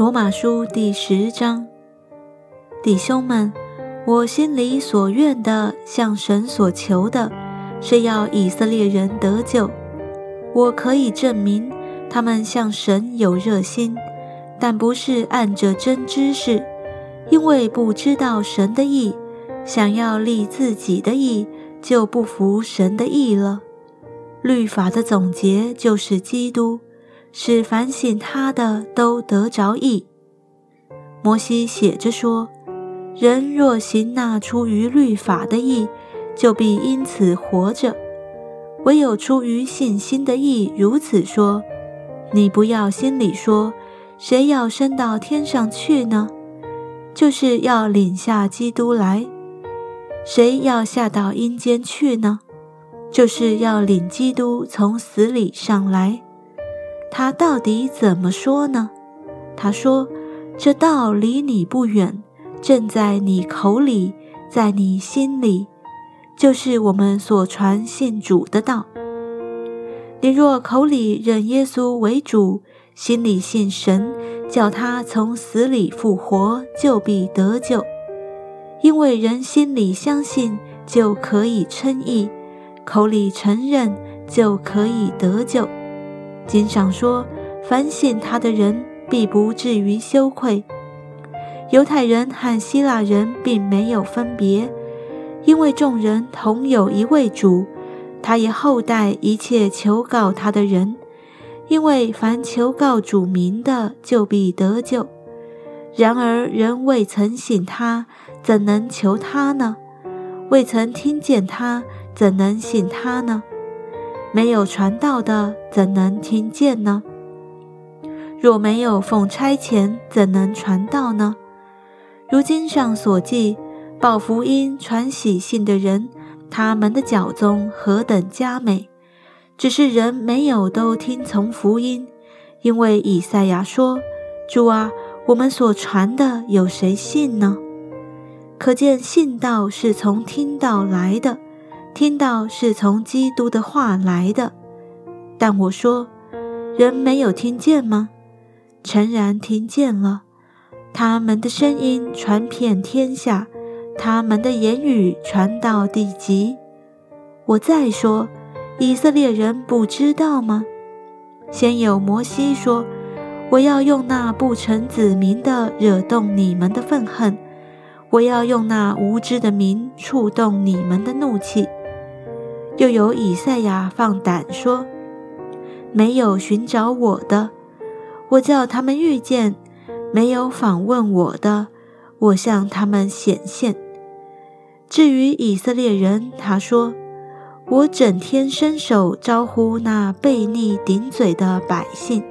罗马书第十章，弟兄们，我心里所愿的，向神所求的，是要以色列人得救。我可以证明，他们向神有热心，但不是按着真知识，因为不知道神的意，想要立自己的意，就不服神的意了。律法的总结就是基督。使反省他的都得着益。摩西写着说：“人若行那出于律法的义，就必因此活着；唯有出于信心的义，如此说：你不要心里说，谁要升到天上去呢？就是要领下基督来。谁要下到阴间去呢？就是要领基督从死里上来。”他到底怎么说呢？他说：“这道离你不远，正在你口里，在你心里，就是我们所传信主的道。你若口里认耶稣为主，心里信神，叫他从死里复活，就必得救。因为人心里相信，就可以称义；口里承认，就可以得救。”经上说：“反省他的人，必不至于羞愧。”犹太人和希腊人并没有分别，因为众人同有一位主，他也厚待一切求告他的人。因为凡求告主名的，就必得救。然而人未曾信他，怎能求他呢？未曾听见他，怎能信他呢？没有传道的，怎能听见呢？若没有奉差遣，怎能传道呢？如经上所记，报福音、传喜信的人，他们的脚踪何等佳美！只是人没有都听从福音，因为以赛亚说：“主啊，我们所传的有谁信呢？”可见信道是从听道来的。听到是从基督的话来的，但我说，人没有听见吗？诚然听见了，他们的声音传遍天下，他们的言语传到地极。我再说，以色列人不知道吗？先有摩西说：“我要用那不成子民的惹动你们的愤恨，我要用那无知的民触动你们的怒气。”又有以赛亚放胆说：“没有寻找我的，我叫他们遇见；没有访问我的，我向他们显现。”至于以色列人，他说：“我整天伸手招呼那悖逆顶嘴的百姓。”